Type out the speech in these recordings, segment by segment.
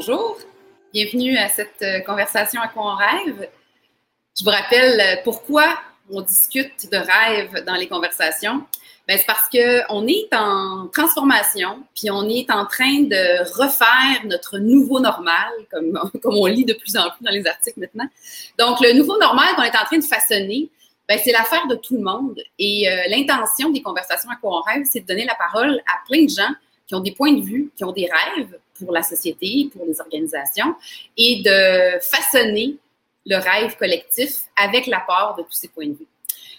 bonjour. Bienvenue à cette euh, conversation à quoi on rêve. Je vous rappelle euh, pourquoi on discute de rêve dans les conversations. Ben, c'est parce qu'on est en transformation, puis on est en train de refaire notre nouveau normal, comme, comme on lit de plus en plus dans les articles maintenant. Donc, le nouveau normal qu'on est en train de façonner, ben, c'est l'affaire de tout le monde. Et euh, l'intention des conversations à quoi on rêve, c'est de donner la parole à plein de gens qui ont des points de vue, qui ont des rêves pour la société, pour les organisations, et de façonner le rêve collectif avec l'apport de tous ces points de vue.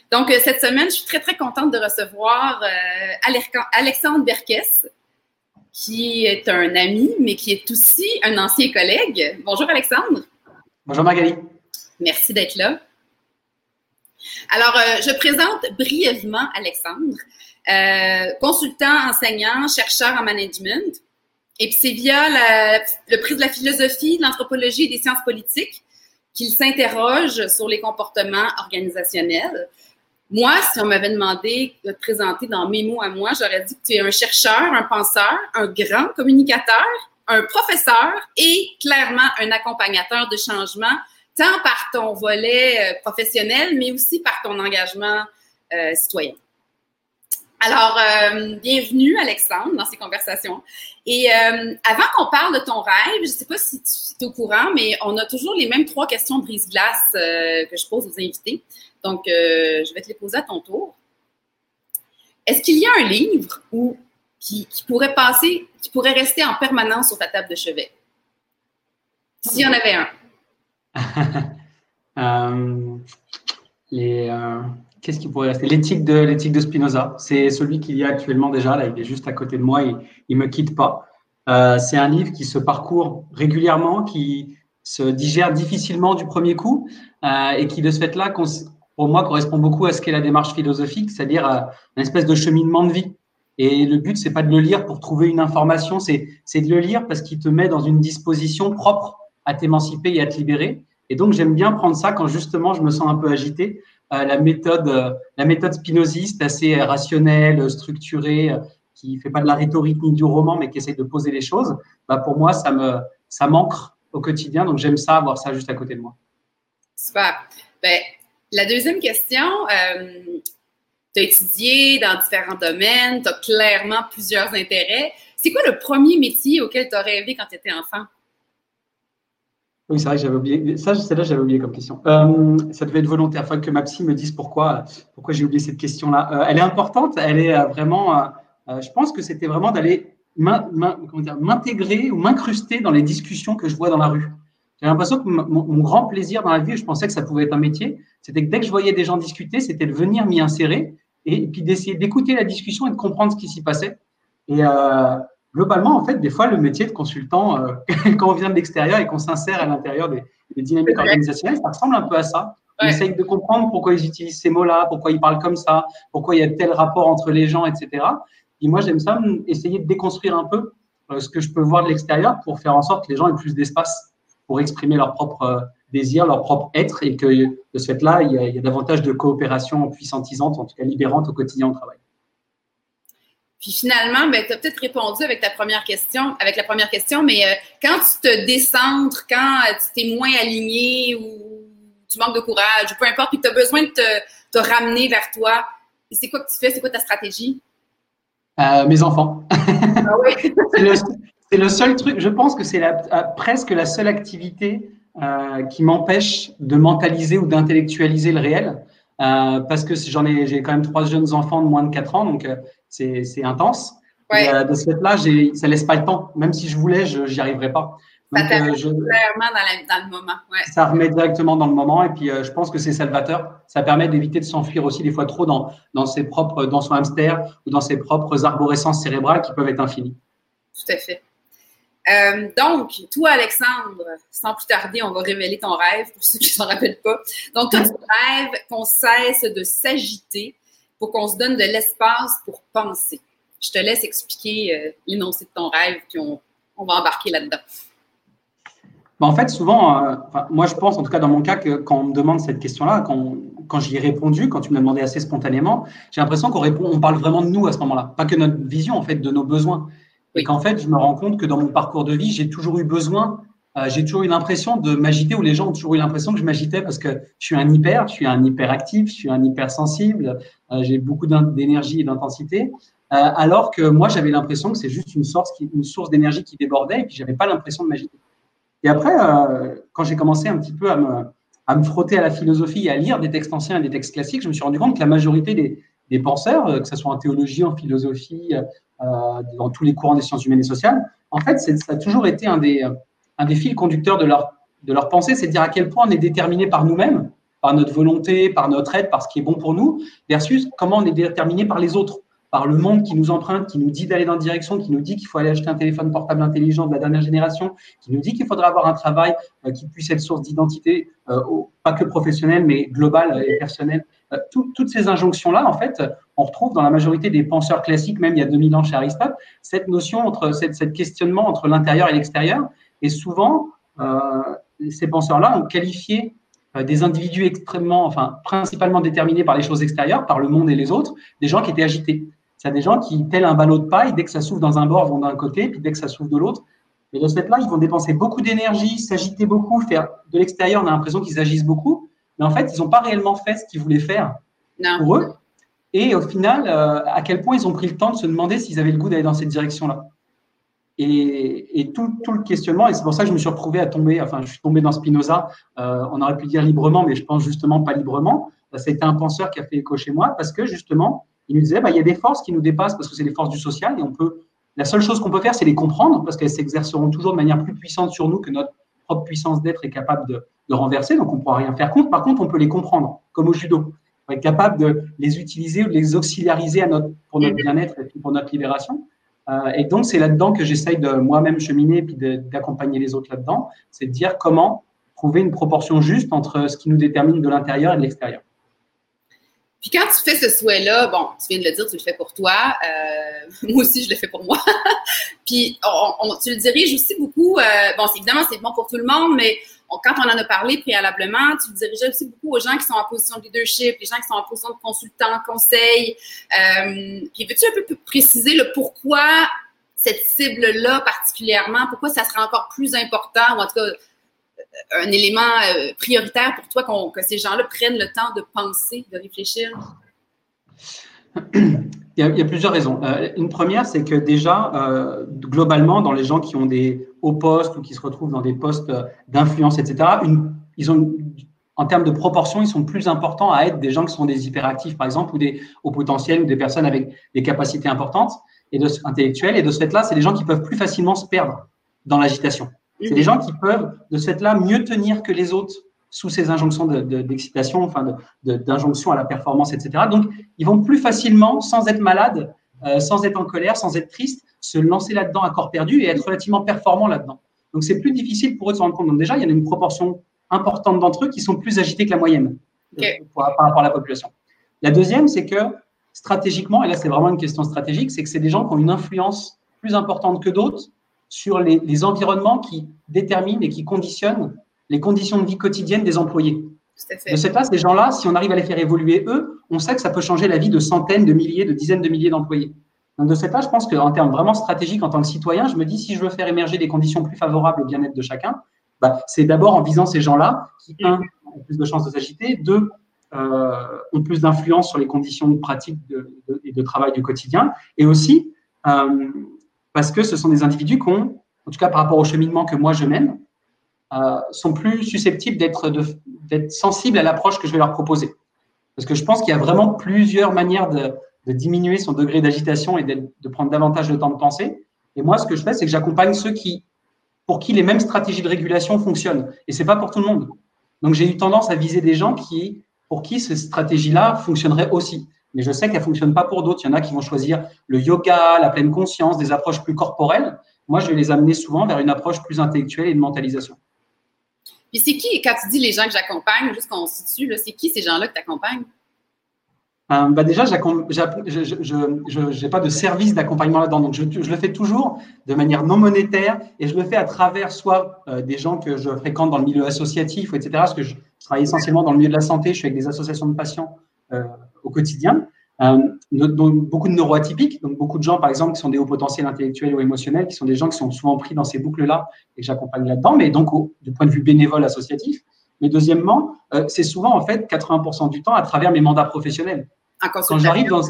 Donc, euh, cette semaine, je suis très, très contente de recevoir euh, Alexandre Berkes, qui est un ami, mais qui est aussi un ancien collègue. Bonjour, Alexandre. Bonjour, Magali. Merci d'être là. Alors, euh, je présente brièvement Alexandre. Euh, consultant, enseignant, chercheur en management. Et puis c'est via le prix de la philosophie, de l'anthropologie et des sciences politiques qu'il s'interroge sur les comportements organisationnels. Moi, si on m'avait demandé de te présenter dans mes mots à moi, j'aurais dit que tu es un chercheur, un penseur, un grand communicateur, un professeur et clairement un accompagnateur de changement, tant par ton volet euh, professionnel, mais aussi par ton engagement euh, citoyen. Alors, euh, bienvenue Alexandre dans ces conversations. Et euh, avant qu'on parle de ton rêve, je ne sais pas si tu es au courant, mais on a toujours les mêmes trois questions brise-glace euh, que je pose aux invités. Donc, je vais te les poser à ton tour. Est-ce qu'il y a un livre qui, pourrait passer, qui pourrait rester en permanence sur ta table de chevet? S'il y en avait un. les, Qu'est-ce qui pourrait rester? L'éthique de l'éthique de Spinoza. C'est celui qu'il y a actuellement déjà. Là, il est juste à côté de moi. Il, ne me quitte pas. Euh, c'est un livre qui se parcourt régulièrement, qui se digère difficilement du premier coup euh, et qui de ce fait-là, pour moi, correspond beaucoup à ce qu'est la démarche philosophique, c'est-à-dire euh, une espèce de cheminement de vie. Et le but, c'est pas de le lire pour trouver une information, c'est de le lire parce qu'il te met dans une disposition propre à t'émanciper et à te libérer. Et donc, j'aime bien prendre ça quand justement je me sens un peu agité la méthode, euh, la méthode spinoziste, assez rationnelle, structurée, euh, qui fait pas de la rhétorique ni du roman, mais qui essaie de poser les choses, bah pour moi, ça me, ça m'ancre au quotidien. Donc, j'aime ça, avoir ça juste à côté de moi. Super. Ben, la deuxième question, tu as étudié dans différents domaines, tu as clairement plusieurs intérêts. C'est quoi le premier métier auquel tu as rêvé quand tu étais enfant? Oui, c'est vrai que j'avais oublié. Ça, celle-là, j'avais oublié comme question. Euh, ça devait être volontaire, afin que ma psy me dise pourquoi, pourquoi j'ai oublié cette question-là. Euh, elle est importante, elle est euh, vraiment. je pense que c'était vraiment d'aller m'intégrer ou m'incruster dans les discussions que je vois dans la rue. J'ai l'impression que mon, grand plaisir dans la vie, je pensais que ça pouvait être un métier, c'était que dès que je voyais des gens discuter, c'était de venir m'y insérer et, puis d'essayer d'écouter la discussion et de comprendre ce qui s'y passait. Et, globalement, en fait, des fois, le métier de consultant, euh, quand on vient de l'extérieur et qu'on s'insère à l'intérieur des, dynamiques organisationnelles, ça ressemble un peu à ça. On essaye de comprendre pourquoi ils utilisent ces mots-là, pourquoi ils parlent comme ça, pourquoi il y a tel rapport entre les gens, etc. Et moi, j'aime ça, essayer de déconstruire un peu euh, ce que je peux voir de l'extérieur pour faire en sorte que les gens aient plus d'espace pour exprimer leur propre euh, désir, leur propre être, et que de ce fait-là, il, il, y a davantage de coopération puissantisante, en tout cas libérante au quotidien au travail. Puis finalement, ben, tu as peut-être répondu avec ta première question, avec la première question, mais euh, quand tu te décentres, quand euh, tu t'es moins aligné ou tu manques de courage, ou peu importe, puis tu as besoin de te, ramener vers toi, c'est quoi que tu fais? C'est quoi ta stratégie? Euh, mes enfants. Ah oui? c'est le, seul truc, je pense que c'est presque la seule activité qui m'empêche de mentaliser ou d'intellectualiser le réel. Parce que j'en ai, j'ai quand même trois jeunes enfants de moins de 4 ans, donc c'est intense. Euh, de ce fait-là, ça laisse pas le temps. Même si je voulais, je n'y arriverais pas. ça euh, je, dans, le moment. Ça remet directement dans le moment. Et puis, euh, je pense que c'est salvateur. Ça permet d'éviter de s'enfuir aussi des fois trop dans, dans, ses propres, dans son hamster ou dans ses propres arborescences cérébrales qui peuvent être infinies. Tout à fait. Donc, toi, Alexandre, sans plus tarder, on va révéler ton rêve pour ceux qui ne s'en rappellent pas. Donc, toi, tu rêves qu'on cesse de s'agiter pour qu'on se donne de l'espace pour penser. Je te laisse expliquer euh, l'énoncé de ton rêve, puis on, va embarquer là-dedans. Ben, en fait, souvent, euh, moi je pense, en tout cas dans mon cas, que quand on me demande cette question-là, quand, quand j'y ai répondu, quand tu m'as demandé assez spontanément, j'ai l'impression qu'on répond, on parle vraiment de nous à ce moment-là, pas que notre vision, en fait, de nos besoins. Et qu'en fait, je me rends compte que dans mon parcours de vie, j'ai toujours eu besoin, euh, j'ai toujours eu l'impression de m'agiter, ou les gens ont toujours eu l'impression que je m'agitais parce que je suis un hyper, je suis un hyperactif, je suis un hypersensible, euh, j'ai beaucoup d'énergie et d'intensité. Euh, alors que moi, j'avais l'impression que c'est juste une source, d'énergie qui débordait et puis j'avais pas l'impression de m'agiter. Et après, euh, quand j'ai commencé un petit peu à me, frotter à la philosophie et à lire des textes anciens et des textes classiques, je me suis rendu compte que la majorité des, des penseurs, que ce soit en théologie, en philosophie, dans tous les courants des sciences humaines et sociales, en fait, ça a toujours été un des, un des fils conducteurs de leur, de leur pensée, c'est de dire à quel point on est déterminé par nous-mêmes, par notre volonté, par notre aide, par ce qui est bon pour nous, versus comment on est déterminé par les autres par le monde qui nous emprunte, qui nous dit d'aller dans une direction, qui nous dit qu'il faut aller acheter un téléphone portable intelligent de la dernière génération, qui nous dit qu'il faudra avoir un travail euh, qui puisse être source d'identité, euh, pas que professionnelle, mais globale et personnelle. Euh, toutes ces injonctions-là, en fait, on retrouve dans la majorité des penseurs classiques, même il y a 2000 ans chez Aristote, cette notion entre cette, questionnement entre l'intérieur et l'extérieur. Et souvent, ces penseurs-là ont qualifié des individus extrêmement, enfin, principalement déterminés par les choses extérieures, par le monde et les autres, des gens qui étaient agités. Il y a des gens qui, tel un ballot de paille, dès que ça souffle dans un bord, vont d'un côté, puis dès que ça souffle de l'autre. Et de ce fait-là, ils vont dépenser beaucoup d'énergie, s'agiter beaucoup, faire de l'extérieur, on a l'impression qu'ils agissent beaucoup, mais en fait, ils n'ont pas réellement fait ce qu'ils voulaient faire pour eux. Et au final, euh, à quel point ils ont pris le temps de se demander s'ils avaient le goût d'aller dans cette direction-là. Et, tout, le questionnement, et c'est pour ça que je me suis retrouvé à tomber, enfin, je suis tombé dans Spinoza, euh, on aurait pu dire librement, mais je pense justement pas librement. C'était un penseur qui a fait écho chez moi parce que justement, il nous disait, bah, il y a des forces qui nous dépassent parce que c'est les forces du social et on peut, la seule chose qu'on peut faire, c'est les comprendre parce qu'elles s'exerceront toujours de manière plus puissante sur nous que notre propre puissance d'être est capable de, renverser. Donc, on ne pourra rien faire contre. Par contre, on peut les comprendre, comme au judo. On être capable de les utiliser ou de les auxiliariser à notre, pour notre bien-être et pour notre libération. Euh, et donc, c'est là-dedans que j'essaye de moi-même cheminer et puis d'accompagner les autres là-dedans. C'est de dire comment trouver une proportion juste entre ce qui nous détermine de l'intérieur et de l'extérieur. Puis quand tu fais ce souhait-là, bon, tu viens de le dire, tu le fais pour toi. Euh, moi aussi, je le fais pour moi. Puis on, tu le diriges aussi beaucoup. Euh, bon, évidemment, c'est bon pour tout le monde, mais quand on en a parlé préalablement, tu le dirigeais aussi beaucoup aux gens qui sont en position de leadership, les gens qui sont en position de consultant, conseil. Euh, puis veux-tu un peu préciser le pourquoi cette cible-là particulièrement, pourquoi ça serait encore plus important, ou en tout cas un élément euh, prioritaire pour toi que ces gens-là prennent le temps de penser, de réfléchir? Il y, a, plusieurs raisons. Euh, une première, c'est que déjà, euh, globalement, dans les gens qui ont des hauts postes ou qui se retrouvent dans des postes d'influence, etc., ils ont, en termes de proportion, ils sont plus importants à être des gens qui sont des hyperactifs, par exemple, ou des hauts potentiels, ou des personnes avec des capacités importantes et intellectuelles. Et de ce fait-là, c'est des gens qui peuvent plus facilement se perdre dans l'agitation. C'est des gens qui peuvent, de ce fait-là, mieux tenir que les autres sous ces injonctions d'excitation, de, enfin d'injonctions à la performance, etc. Donc, ils vont plus facilement, sans être malades, euh, sans être en colère, sans être tristes, se lancer là-dedans à corps perdu et être relativement performants là-dedans. Donc, c'est plus difficile pour eux de se rendre compte. Donc, déjà, il y en a une proportion importante d'entre eux qui sont plus agités que la moyenne euh, par rapport à la population. La deuxième, c'est que stratégiquement, et là, c'est vraiment une question stratégique, c'est que c'est des gens qui ont une influence plus importante que d'autres sur les, environnements qui déterminent et qui conditionnent les conditions de vie quotidiennes des employés. De cette place, ces gens-là, si on arrive à les faire évoluer eux, on sait que ça peut changer la vie de centaines, de milliers, de dizaines de milliers d'employés. Donc de cette là, je pense qu'en termes vraiment stratégiques, en tant que citoyen, je me dis si je veux faire émerger des conditions plus favorables au bien-être de chacun, bah, c'est d'abord en visant ces gens-là qui, un, ont plus de chances de s'agiter, deux, euh, ont plus d'influence sur les conditions pratiques et de travail du quotidien, et aussi euh, parce que ce sont des individus qui ont, en tout cas par rapport au cheminement que moi je mène, euh, sont plus susceptibles d'être sensibles à l'approche que je vais leur proposer. Parce que je pense qu'il y a vraiment plusieurs manières de, diminuer son degré d'agitation et de prendre davantage de temps de penser. Et moi, ce que je fais, c'est que j'accompagne ceux qui, pour qui les mêmes stratégies de régulation fonctionnent. Et c'est pas pour tout le monde. Donc j'ai eu tendance à viser des gens qui, pour qui ces stratégies-là fonctionneraient aussi mais je sais qu'elle ne fonctionne pas pour d'autres. Il y en a qui vont choisir le yoga, la pleine conscience, des approches plus corporelles. Moi, je vais les amener souvent vers une approche plus intellectuelle et de mentalisation. Puis c'est qui, quand tu dis les gens que j'accompagne, juste qu'on se situe, c'est qui ces gens-là que tu accompagnes? Euh, bah déjà, je n'ai pas de service d'accompagnement là-dedans. Donc, je, le fais toujours de manière non monétaire et je le fais à travers soit euh, des gens que je fréquente dans le milieu associatif, etc. Parce que je travaille essentiellement dans le milieu de la santé. Je suis avec des associations de patients euh, au quotidien. Euh, donc, beaucoup de neuroatypiques, donc beaucoup de gens, par exemple, qui sont des hauts potentiels intellectuels ou émotionnels, qui sont des gens qui sont souvent pris dans ces boucles-là et que j'accompagne là-dedans, mais donc du point de vue bénévole associatif. Mais deuxièmement, euh, c'est souvent en fait 80% du temps à travers mes mandats professionnels. Quand j'arrive dans,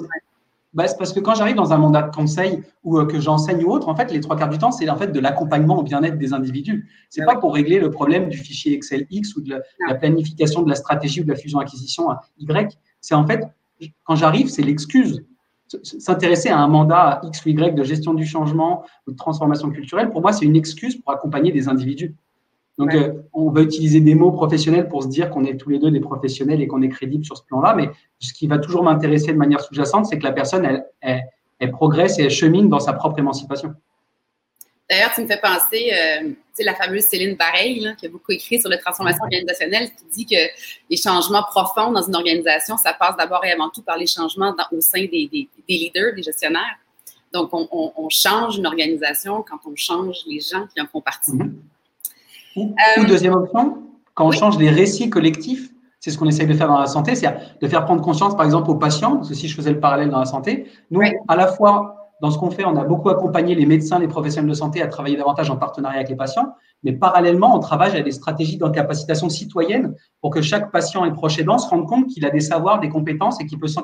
bah, c'est parce que quand j'arrive dans un mandat de conseil ou euh, que j'enseigne ou autre, en fait, les trois quarts du temps, c'est en fait de l'accompagnement au bien-être des individus. C'est pas pour régler le problème du fichier Excel X ou de la, planification de la stratégie ou de la fusion-acquisition Y. C'est en fait, quand j'arrive, c'est l'excuse. S'intéresser à un mandat X ou Y de gestion du changement ou de transformation culturelle, pour moi, c'est une excuse pour accompagner des individus. Donc, euh, on va utiliser des mots professionnels pour se dire qu'on est tous les deux des professionnels et qu'on est crédible sur ce plan-là. Mais ce qui va toujours m'intéresser de manière sous-jacente, c'est que la personne, elle, elle, progresse et elle chemine dans sa propre émancipation. D'ailleurs, tu me fais penser, euh, la fameuse Céline Bareil, qui a beaucoup écrit sur la transformation organisationnelle, qui dit que les changements profonds dans une organisation, ça passe d'abord et avant tout par les changements au sein des, des, leaders, des gestionnaires. Donc, on, change une organisation quand on change les gens qui en font partie. Ou, euh, deuxième option, quand on change les récits collectifs, c'est ce qu'on essaye de faire dans la santé, c'est de faire prendre conscience, par exemple, aux patients, parce que si je faisais le parallèle dans la santé, nous, à la fois, dans ce qu'on fait, on a beaucoup accompagné les médecins, les professionnels de santé à travailler davantage en partenariat avec les patients, mais parallèlement, on travaille à des stratégies d'incapacitation citoyenne pour que chaque patient et proche aidant se rende compte qu'il a des savoirs, des compétences et qu'il peut sans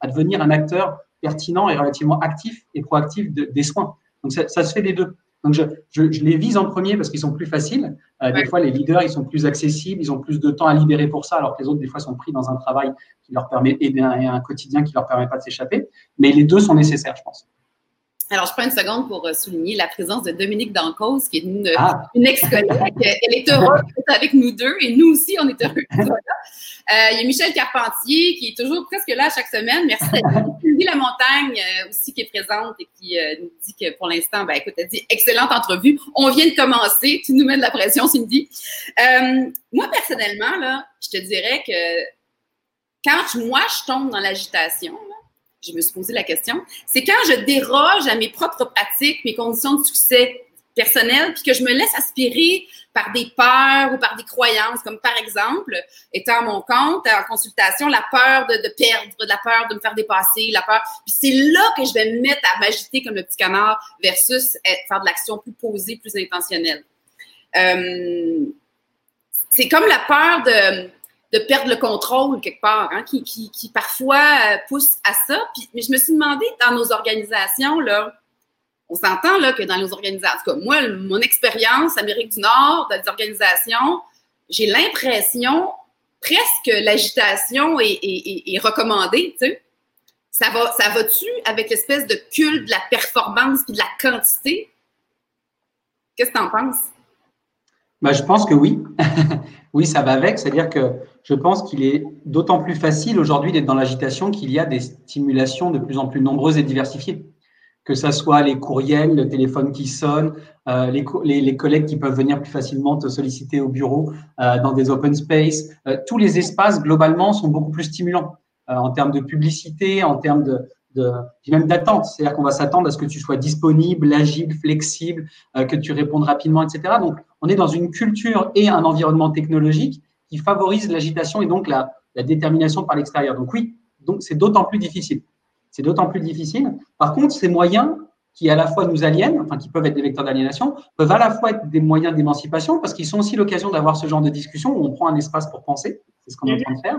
à devenir un acteur pertinent et relativement actif et proactif des soins. Donc, ça se fait des deux. Donc, je, je, les vise en premier parce qu'ils sont plus faciles. Euh, des fois, les leaders, ils sont plus accessibles, ils ont plus de temps à libérer pour ça, alors que les autres, des fois, sont pris dans un travail qui leur permet, et un, quotidien qui leur permet pas de s'échapper. Mais les deux sont nécessaires, je pense. Alors, je prends une seconde pour euh, souligner la présence de Dominique Dancause, qui est une, ah. une ex-collègue. Elle est heureuse d'être avec nous deux et nous aussi, on est heureux. Euh, il y a Michel Carpentier qui est toujours presque là chaque semaine. Merci d'être Cindy La Montagne euh, aussi qui est présente et qui euh, nous dit que pour l'instant, ben écoute, elle dit excellente entrevue. On vient de commencer. Tu nous mets de la pression, Cindy. moi, personnellement, là, je te dirais que quand moi, je tombe dans l'agitation, je me suis posé la question, c'est quand je déroge à mes propres pratiques, mes conditions de succès personnel, puis que je me laisse aspirer par des peurs ou par des croyances, comme par exemple, étant à mon compte, en consultation, la peur de, perdre, la peur de me faire dépasser, la peur. Puis c'est là que je vais me mettre à m'agiter comme le petit canard versus faire de l'action plus posée, plus intentionnelle. Euh, c'est comme la peur de, de, perdre le contrôle quelque part, hein, qui, qui, qui, parfois euh, pousse à ça. Puis, mais je me suis demandé dans nos organisations, là, on s'entend là que dans les organisations, en tout cas, moi, mon expérience Amérique du Nord, dans les organisations, j'ai l'impression presque l'agitation est, recommandée, tu sais. Ça va, ça va-tu avec l'espèce de culte de la performance et de la quantité? Qu'est-ce que tu en penses? Ben, je pense que oui. oui, ça va avec. C'est-à-dire que je pense qu'il est d'autant plus facile aujourd'hui d'être dans l'agitation qu'il y a des stimulations de plus en plus nombreuses et diversifiées que ce soit les courriels, le téléphone qui sonne, euh, les, collègues qui peuvent venir plus facilement te solliciter au bureau, euh, dans des open space. Euh, tous les espaces, globalement, sont beaucoup plus stimulants en termes de publicité, en termes de même d'attente. C'est-à-dire qu'on va s'attendre à ce que tu sois disponible, agile, flexible, que tu répondes rapidement, etc. Donc, on est dans une culture et un environnement technologique qui favorise l'agitation et donc la, détermination par l'extérieur. Donc oui, donc c'est d'autant plus difficile. C'est d'autant plus difficile. Par contre, ces moyens qui à la fois nous aliènent, enfin qui peuvent être des vecteurs d'aliénation, peuvent à la fois être des moyens d'émancipation parce qu'ils sont aussi l'occasion d'avoir ce genre de discussion où on prend un espace pour penser, c'est ce qu'on est en train de faire,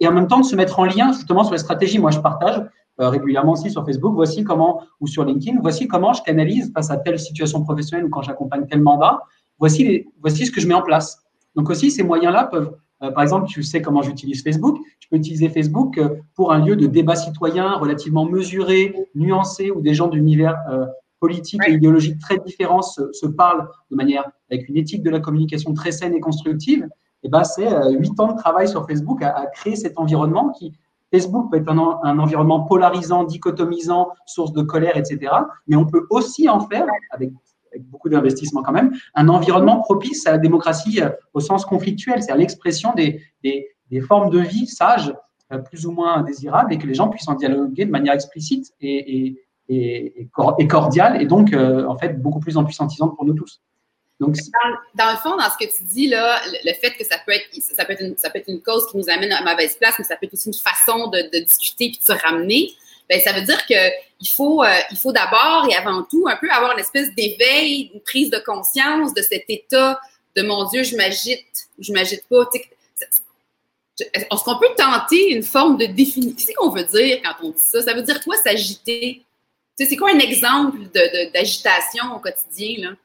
et en même temps de se mettre en lien justement sur les stratégies. Moi, je partage euh, régulièrement aussi sur Facebook, voici comment, ou sur LinkedIn, voici comment je canalise face à telle situation professionnelle ou quand j'accompagne tel mandat, voici, voici ce que je mets en place. Donc aussi, ces moyens-là peuvent euh, par exemple, tu sais comment j'utilise Facebook. Je peux utiliser Facebook euh, pour un lieu de débat citoyen relativement mesuré, nuancé, où des gens d'univers euh, politiques et idéologiques très différents se, parlent de manière avec une éthique de la communication très saine et constructive. Et eh ben, c'est huit ans de travail sur Facebook à, créer cet environnement qui, Facebook peut être un, un, environnement polarisant, dichotomisant, source de colère, etc. Mais on peut aussi en faire, avec beaucoup d'investissement quand même, un environnement propice à la démocratie euh, au sens conflictuel, c'est-à-dire l'expression des, des, formes de vie sages, euh, plus ou moins désirables, et que les gens puissent en dialoguer de manière explicite et, et, et, cordiale, et donc euh, en fait beaucoup plus empuissantisante pour nous tous. Donc, dans, le fond, dans ce que tu dis, là, le, fait que ça peut, être, ça, peut être une, ça peut être une cause qui nous amène à mauvaise place, mais ça peut être aussi une façon de, discuter et de se ramener. Ben, ça veut dire qu'il faut, euh, il faut d'abord et avant tout un peu avoir une espèce d'éveil, une prise de conscience de cet état de mon Dieu, je m'agite ou je m'agite pas. Est-ce qu'on peut tenter une forme de définition? Qu'est-ce qu'on veut dire quand on dit ça? Ça veut dire quoi s'agiter? C'est quoi un exemple d'agitation au quotidien? Là?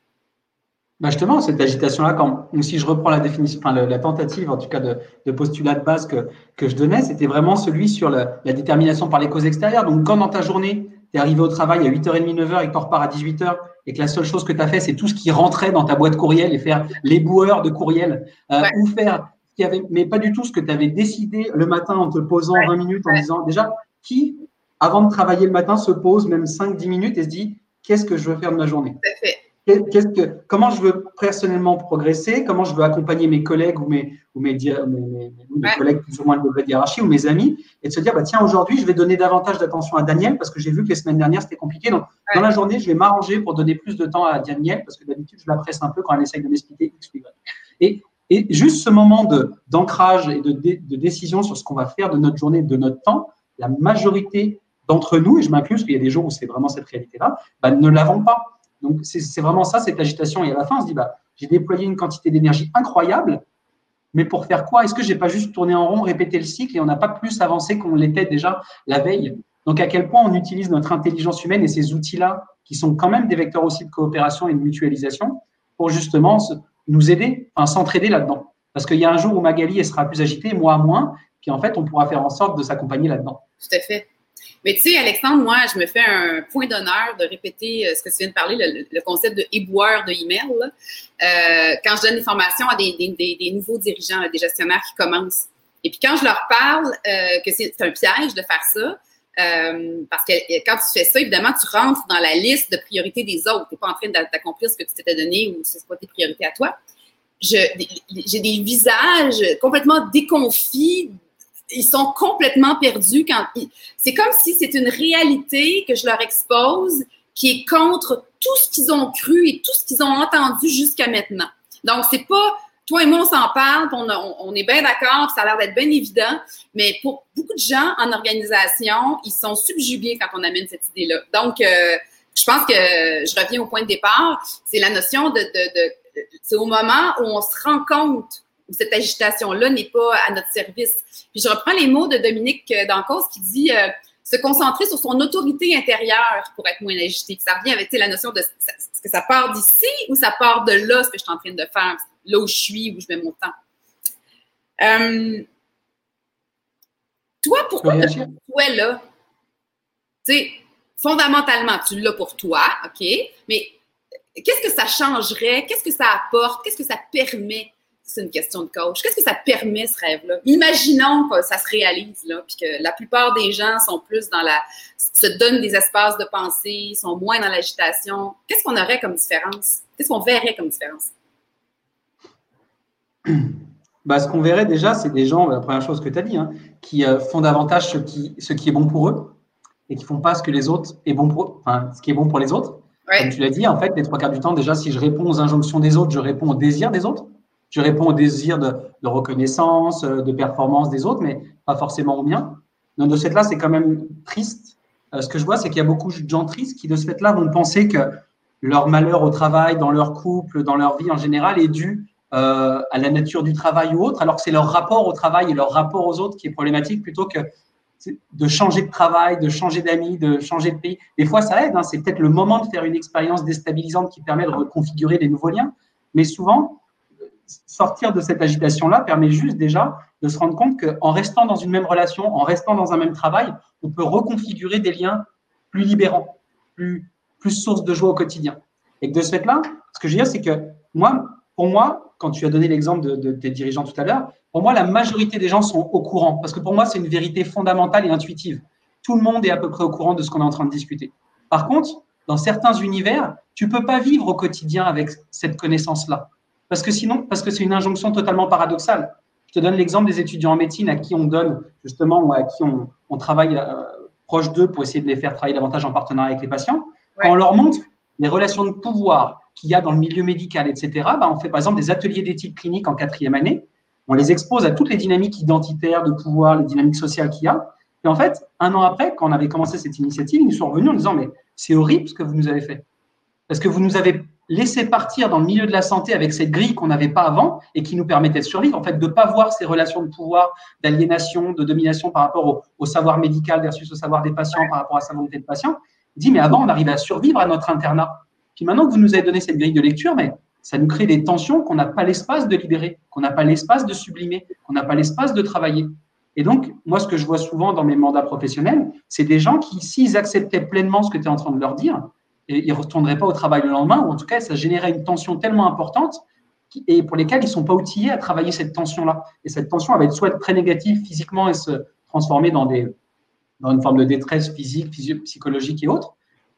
Ben justement, cette agitation-là, quand, si je reprends la définition, enfin, la, tentative en tout cas de, postulat de base que, que je donnais, c'était vraiment celui sur la, détermination par les causes extérieures. Donc, quand dans ta journée, tu es arrivé au travail à 8h30, 9h et que tu repars à 18h et que la seule chose que tu as fait, c'est tout ce qui rentrait dans ta boîte courriel et faire l'éboueur de courriel euh, ou faire ce avait, mais pas du tout ce que tu avais décidé le matin en te posant 20 minutes en disant déjà, qui, avant de travailler le matin, se pose même 5-10 minutes et se dit, qu'est-ce que je veux faire de ma journée? Qu'est-ce que, comment je veux personnellement progresser, comment je veux accompagner mes collègues ou mes, ou mes, mes, collègues plus ou moins de degré de hiérarchie ou mes amis, et de se dire, bah, tiens, aujourd'hui, je vais donner davantage d'attention à Daniel parce que j'ai vu que les semaines dernières, c'était compliqué. Donc, dans la journée, je vais m'arranger pour donner plus de temps à Daniel parce que d'habitude, je la presse un peu quand elle essaye de m'expliquer X Et, et juste ce moment de, d'ancrage et de, de décision sur ce qu'on va faire de notre journée, de notre temps, la majorité d'entre nous, et je m'inclus parce qu'il y a des jours où c'est vraiment cette réalité-là, bah, ne l'avons pas. Donc, c'est vraiment ça, cette agitation. Et à la fin, on se dit, bah, j'ai déployé une quantité d'énergie incroyable, mais pour faire quoi? Est-ce que j'ai pas juste tourné en rond, répété le cycle et on n'a pas plus avancé qu'on l'était déjà la veille? Donc, à quel point on utilise notre intelligence humaine et ces outils-là, qui sont quand même des vecteurs aussi de coopération et de mutualisation, pour justement nous aider, enfin s'entraider là-dedans? Parce qu'il y a un jour où Magali, elle sera plus agitée, moi moins, puis en fait, on pourra faire en sorte de s'accompagner là-dedans. Tout à fait. Mais tu sais, Alexandre, moi, je me fais un point d'honneur de répéter euh, ce que tu viens de parler, le, concept de éboueur de email. Euh, quand je donne des formations à des, des, des, nouveaux dirigeants, des gestionnaires qui commencent. Et puis quand je leur parle euh, que c'est un piège de faire ça, euh, parce que quand tu fais ça, évidemment, tu rentres dans la liste de priorités des autres. Tu n'es pas en train d'accomplir ce que tu t'étais donné ou ce n'est pas tes priorités à toi. J'ai des visages complètement déconfits ils sont complètement perdus quand c'est comme si c'est une réalité que je leur expose qui est contre tout ce qu'ils ont cru et tout ce qu'ils ont entendu jusqu'à maintenant. Donc c'est pas toi et moi on s'en parle, on, est bien d'accord, ça a l'air d'être bien évident, mais pour beaucoup de gens en organisation, ils sont subjugués quand on amène cette idée-là. Donc euh, je pense que je reviens au point de départ, c'est la notion de, de, de c'est au moment où on se rend compte cette agitation-là n'est pas à notre service. Puis je reprends les mots de Dominique euh, Dancos qui dit euh, se concentrer sur son autorité intérieure pour être moins agité. Puis ça revient avec la notion de est-ce que ça part d'ici ou ça part de là, ce que je suis en train de faire, là où je suis, où je mets mon temps. Euh, toi, pourquoi toi là? Tu sais, fondamentalement, tu l'as pour toi, OK, mais qu'est-ce que ça changerait? Qu'est-ce que ça apporte? Qu'est-ce que ça permet? C'est une question de coach. Qu'est-ce que ça permet, ce rêve-là? Imaginons que ça se réalise, là, puis que la plupart des gens sont plus dans la. se donnent des espaces de pensée, sont moins dans l'agitation. Qu'est-ce qu'on aurait comme différence? Qu'est-ce qu'on verrait comme différence? Bah, ce qu'on verrait déjà, c'est des gens, la première chose que tu as dit, hein, qui euh, font davantage ce qui, ce qui est bon pour eux et qui font pas ce que les autres est bon pour, enfin, ce qui est bon pour les autres. Comme tu l'as dit, en fait, les trois quarts du temps, déjà, si je réponds aux injonctions des autres, je réponds aux désirs des autres je réponds aux désirs de, reconnaissance, euh, de performance des autres, mais pas forcément aux miens. Donc, de ce fait-là, c'est quand même triste. Euh, ce que je vois, c'est qu'il y a beaucoup de gens tristes qui, de ce fait-là, vont penser que leur malheur au travail, dans leur couple, dans leur vie en général, est dû euh, à la nature du travail ou autre, alors que c'est leur rapport au travail et leur rapport aux autres qui est problématique plutôt que de changer de travail, de changer d'amis, de changer de pays. Des fois, ça aide. Hein. C'est peut-être le moment de faire une expérience déstabilisante qui permet de reconfigurer des nouveaux liens. Mais souvent, sortir de cette agitation-là permet juste déjà de se rendre compte qu'en restant dans une même relation, en restant dans un même travail, on peut reconfigurer des liens plus libérants, plus, plus source de joie au quotidien. Et de ce fait-là, ce que je veux dire, c'est que moi, pour moi, quand tu as donné l'exemple de, tes dirigeants tout à l'heure, pour moi, la majorité des gens sont au courant. Parce que pour moi, c'est une vérité fondamentale et intuitive. Tout le monde est à peu près au courant de ce qu'on est en train de discuter. Par contre, dans certains univers, tu peux pas vivre au quotidien avec cette connaissance-là. Parce que sinon, parce que c'est une injonction totalement paradoxale. Je te donne l'exemple des étudiants en médecine à qui on donne justement ou à qui on, travaille euh, proche d'eux pour essayer de les faire travailler davantage en partenariat avec les patients. Quand on leur montre les relations de pouvoir, qu'il y a dans le milieu médical, etc., bah, on fait par exemple des ateliers d'éthique clinique en quatrième année. On les expose à toutes les dynamiques identitaires, de pouvoir, les dynamiques sociales qu'il y a. Et en fait, un an après, quand on avait commencé cette initiative, ils nous sont revenus en disant, mais c'est horrible ce que vous nous avez fait. Parce que vous nous avez laissé partir dans le milieu de la santé avec cette grille qu'on n'avait pas avant et qui nous permettait de survivre, en fait, de ne pas voir ces relations de pouvoir, d'aliénation, de domination par rapport au, savoir médical versus au savoir des patients, par rapport à sa volonté de patient. Dit, mais avant, on arrivait à survivre à notre internat. Puis maintenant que vous nous avez donné cette grille de lecture, mais ça nous crée des tensions qu'on n'a pas l'espace de libérer, qu'on n'a pas l'espace de sublimer, qu'on n'a pas l'espace de travailler. Et donc, moi, ce que je vois souvent dans mes mandats professionnels, c'est des gens qui, s'ils acceptaient pleinement ce que tu es en train de leur dire, ils ne retourneraient pas au travail le lendemain, ou en tout cas, ça générait une tension tellement importante et pour lesquels ils ne sont pas outillés à travailler cette tension-là. Et cette tension, elle va être soit très négative physiquement et se transformer dans, des, dans une forme de détresse physique, psychologique et autres,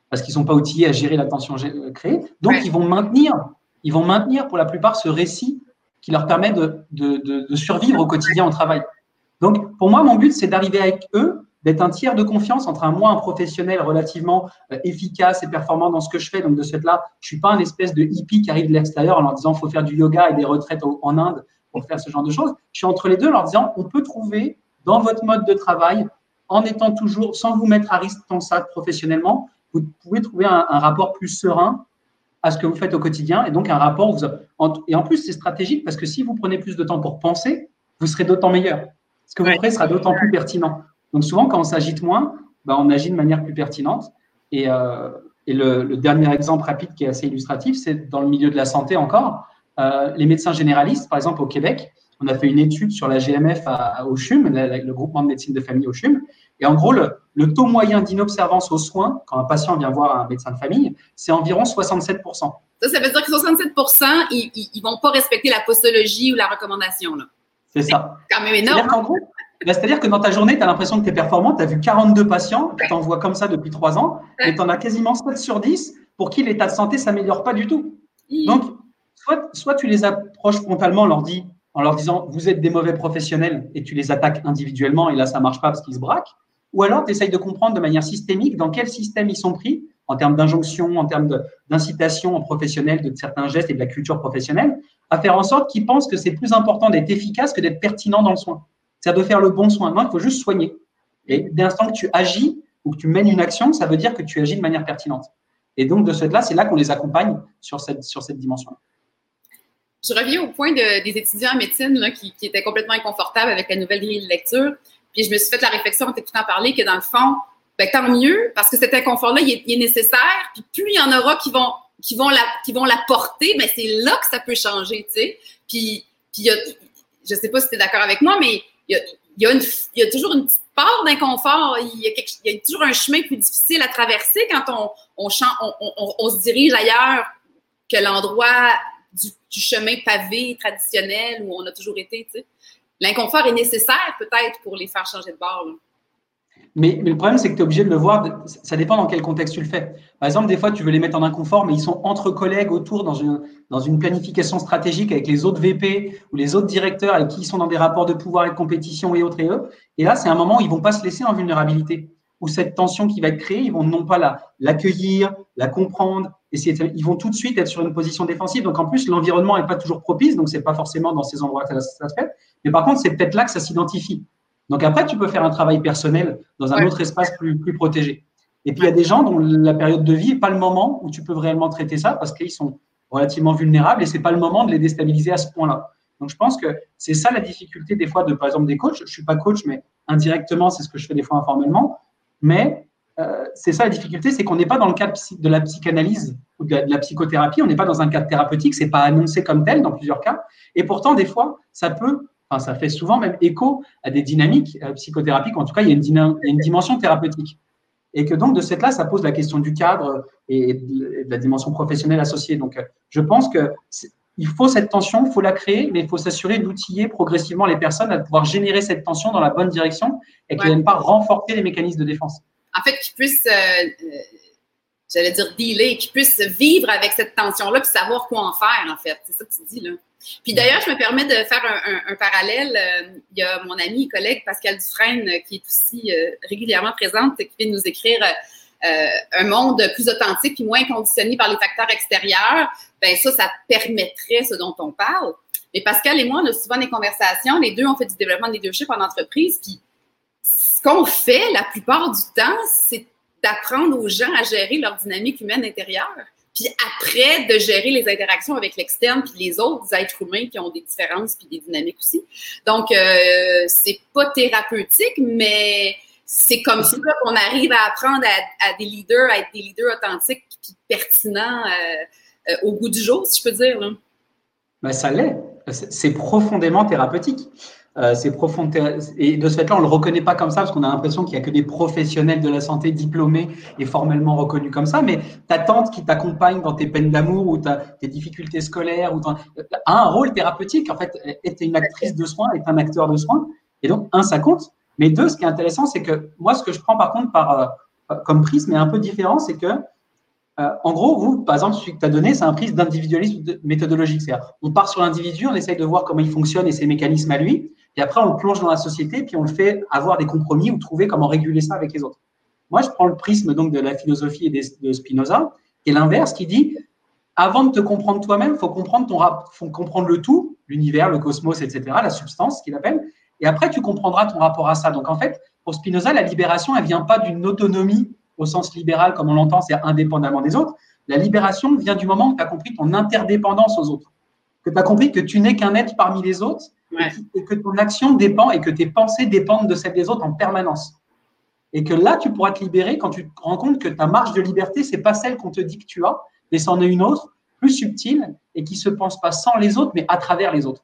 parce qu'ils ne sont pas outillés à gérer la tension créée. Donc, ils vont maintenir ils vont maintenir pour la plupart ce récit qui leur permet de, de, de, survivre au quotidien au travail. Donc, pour moi, mon but, c'est d'arriver avec eux, d'être un tiers de confiance entre un moi, un professionnel relativement euh, efficace et performant dans ce que je fais. Donc, de ce fait-là, je suis pas un espèce de hippie qui arrive de l'extérieur en leur disant faut faire du yoga et des retraites en Inde pour faire ce genre de choses. Je suis entre les deux en leur disant on peut trouver dans votre mode de travail, en étant toujours, sans vous mettre à risque tant ça professionnellement, vous pouvez trouver un, un rapport plus serein à ce que vous faites au quotidien et donc un rapport. et en plus, c'est stratégique parce que si vous prenez plus de temps pour penser, vous serez d'autant meilleur. Ce que vous ferez sera d'autant plus pertinent. Donc souvent, quand on s'agite moins, bah, on agit de manière plus pertinente. Et, euh, et le, dernier exemple rapide qui est assez illustratif, c'est dans le milieu de la santé encore. Euh, les médecins généralistes, par exemple au Québec, on a fait une étude sur la GMF à, au CHUM, le, le groupement de médecine de famille au CHUM, et en gros, le, taux moyen d'inobservance aux soins, quand un patient vient voir un médecin de famille, c'est environ 67 Ça, ça veut dire que 67% ils ne vont pas respecter la postologie ou la recommandation. C'est ça. C'est quand même énorme. Bah, c'est-à-dire que dans ta journée, tu as l'impression que tu es performant, tu as vu 42 patients, tu en vois comme ça depuis 3 ans, et tu en as quasiment 7 sur 10 pour qui l'état de santé ne s'améliore pas du tout. Donc, soit, soit tu les approches frontalement, leur dis, en leur disant vous êtes des mauvais professionnels et tu les attaques individuellement et là ça marche pas parce qu'ils se braquent, ou alors tu essayes de comprendre de manière systémique dans quel système ils sont pris en termes d'injonction, en termes d'incitation en professionnel de certains gestes et de la culture professionnelle, à faire en sorte qu'ils pensent que c'est plus important d'être efficace que d'être pertinent dans le soin. C'est-à-dire de faire le bon soin. Non, il faut juste soigner. Et dès l'instant que tu agis ou que tu mènes une action, ça veut dire que tu agis de manière pertinente. Et donc, de ce fait-là, c'est là, qu'on les accompagne sur cette, sur cette dimension-là. Je reviens au point des étudiants en médecine là, qui, étaient complètement inconfortables avec la nouvelle grille de lecture. Puis je me suis fait la réflexion en t'écoutant parler que dans le fond, ben, tant mieux, parce que cet inconfort-là, il, est nécessaire. Puis plus il y en aura qui vont, qui vont, la, qui vont la porter, ben, c'est là que ça peut changer, tu sais. Puis, puis je sais pas si tu es d'accord avec moi, mais il y a, toujours une petite part d'inconfort. Il, y a toujours un chemin plus difficile à traverser quand on, on, se dirige ailleurs que l'endroit du, chemin pavé traditionnel où on a toujours été, l'inconfort est nécessaire peut-être pour les faire changer de bord. Mais, le problème, c'est que tu es obligé de le voir, ça dépend dans quel contexte tu le fais. Par exemple, des fois, tu veux les mettre en inconfort, mais ils sont entre collègues autour dans une, dans une planification stratégique avec les autres VP ou les autres directeurs avec qui ils sont dans des rapports de pouvoir et de compétition et autres et eux. Et là, c'est un moment où ils vont pas se laisser en vulnérabilité, où cette tension qui va être créée, ils vont non pas l'accueillir, la, comprendre, essayer ils vont tout de suite être sur une position défensive. Donc en plus, l'environnement n'est pas toujours propice, donc c'est pas forcément dans ces endroits que ça se fait. Mais par contre, c'est peut-être là que ça s'identifie. Donc après, tu peux faire un travail personnel dans un autre espace plus, plus protégé. Et puis, il y a des gens dont la période de vie n'est pas le moment où tu peux réellement traiter ça parce qu'ils sont relativement vulnérables et c'est pas le moment de les déstabiliser à ce point-là. Donc, je pense que c'est ça la difficulté des fois de, par exemple, des coachs. Je suis pas coach, mais indirectement, c'est ce que je fais des fois informellement. Mais euh, c'est ça la difficulté, c'est qu'on n'est pas dans le cadre de la psychanalyse ou de la, psychothérapie, on n'est pas dans un cadre thérapeutique, c'est pas annoncé comme tel dans plusieurs cas. Et pourtant, des fois, ça peut ça fait souvent même écho à des dynamiques euh, psychothérapiques. En tout cas, il y, a une, une dimension thérapeutique. Et que donc, de cette là, ça pose la question du cadre et de la dimension professionnelle associée. Donc, euh, je pense que il faut cette tension, il faut la créer, mais il faut s'assurer d'outiller progressivement les personnes à pouvoir générer cette tension dans la bonne direction et qu'elles ouais. pas renforcer les mécanismes de défense. En fait, qu'ils puissent, euh, j'allais dire dealer, qu'ils puissent vivre avec cette tension-là puis savoir quoi en faire, en fait. C'est ça que tu dis, là. Puis d'ailleurs, je me permets de faire un, parallèle. Euh, il y a mon ami et collègue Pascal Dufresne, euh, qui est aussi euh, régulièrement présente, qui vient de nous écrire un monde plus authentique et moins conditionné par les facteurs extérieurs, ben ça, ça permettrait ce dont on parle. Mais Pascal et moi, on a souvent des conversations. Les deux, ont fait du développement de leadership en entreprise. Puis ce qu'on fait la plupart du temps, c'est d'apprendre aux gens à gérer leur dynamique humaine intérieure. Puis après, de gérer les interactions avec l'externe puis les autres êtres humains qui ont des différences puis des dynamiques aussi. Donc, euh, c'est pas thérapeutique, mais c'est comme ça qu'on arrive à apprendre à, des leaders, à être des leaders authentiques puis pertinents euh, euh, au goût du jour, si je peux dire. Là. Ben, ça l'est. C'est profondément thérapeutique. Euh, c'est profond. Et de ce fait-là, on ne le reconnaît pas comme ça parce qu'on a l'impression qu'il n'y a que des professionnels de la santé diplômés et formellement reconnus comme ça. Mais ta tante qui t'accompagne dans tes peines d'amour ou tes difficultés scolaires ou a un rôle thérapeutique. En fait, est une actrice de soins, est un acteur de soins. Et donc, un, ça compte. Mais deux, ce qui est intéressant, c'est que moi, ce que je prends par contre par, euh, comme prisme est un peu différent, c'est que euh, en gros, vous, par exemple, celui que tu as donné, c'est un prisme d'individualisme méthodologique. C'est-à-dire, on part sur l'individu, on essaye de voir comment il fonctionne et ses mécanismes à lui. Et après, on le plonge dans la société, puis on le fait avoir des compromis ou trouver comment réguler ça avec les autres. Moi, je prends le prisme donc de la philosophie et de Spinoza, et l'inverse qui dit avant de te comprendre toi-même, faut comprendre ton faut comprendre le tout, l'univers, le cosmos, etc., la substance qu'il appelle. Et après, tu comprendras ton rapport à ça. Donc, en fait, pour Spinoza, la libération, elle vient pas d'une autonomie au sens libéral, comme on l'entend, c'est indépendamment des autres. La libération vient du moment où tu as compris ton interdépendance aux autres, que tu as compris que tu n'es qu'un être parmi les autres et, que ton action dépend et que tes pensées dépendent de celles des autres en permanence. Et que là, tu pourras te libérer quand tu te rends compte que ta marge de liberté, c'est pas celle qu'on te dit que tu as, mais c'en est une autre, plus subtile et qui se pense pas sans les autres, mais à travers les autres.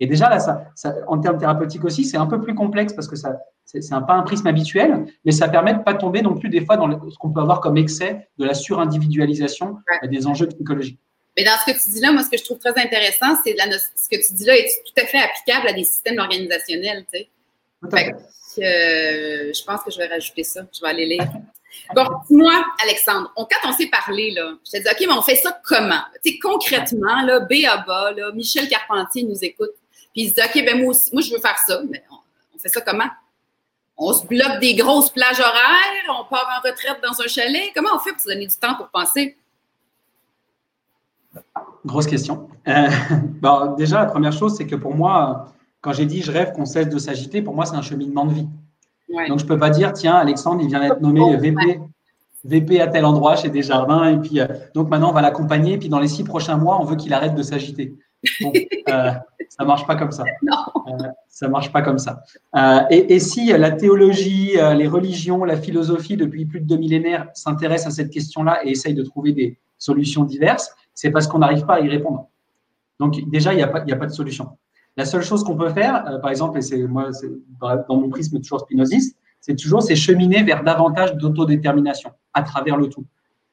Et déjà, là, ça, en termes thérapeutiques aussi, c'est un peu plus complexe parce que ça, c'est un pas un prisme habituel, mais ça permet de pas tomber non plus des fois dans ce qu'on peut avoir comme excès de la surindividualisation des enjeux psychologiques. Mais dans ce que tu dis là, moi, ce que je trouve très intéressant, c'est ce que tu dis là est tout à fait applicable à des systèmes organisationnels. Tu sais. Euh, je pense que je vais rajouter ça. Je vais aller lire. Bon, dis-moi, Alexandre, quand on s'est parlé, là, je t'ai dit, OK, mais on fait ça comment? Tu sais, concrètement, là, B à bas, là, Michel Carpentier nous écoute. Puis il se dit, OK, ben moi aussi, moi, je veux faire ça. Mais on fait ça comment? On se bloque des grosses plages horaires, on part en retraite dans un chalet. Comment on fait pour se donner du temps pour penser? Grosse question. Euh, bon, déjà, la première chose, c'est que pour moi, quand j'ai dit je rêve qu'on cesse de s'agiter, pour moi, c'est un cheminement de vie. Donc, je ne peux pas dire, tiens, Alexandre, il vient d'être nommé VP, VP à tel endroit chez Desjardins, et puis euh, donc maintenant, on va l'accompagner, et puis dans les six prochains mois, on veut qu'il arrête de s'agiter. Euh, ça marche pas comme ça. Euh, ça marche pas comme ça. Euh, et, si la théologie, les religions, la philosophie depuis plus de deux millénaires s'intéressent à cette question-là et essayent de trouver des solutions diverses, c'est parce qu'on n'arrive pas à y répondre. Donc déjà, il n'y a, pas, de solution. La seule chose qu'on peut faire, par exemple, et c'est moi, dans mon prisme toujours spinoziste, c'est toujours c'est cheminer vers davantage d'autodétermination à travers le tout.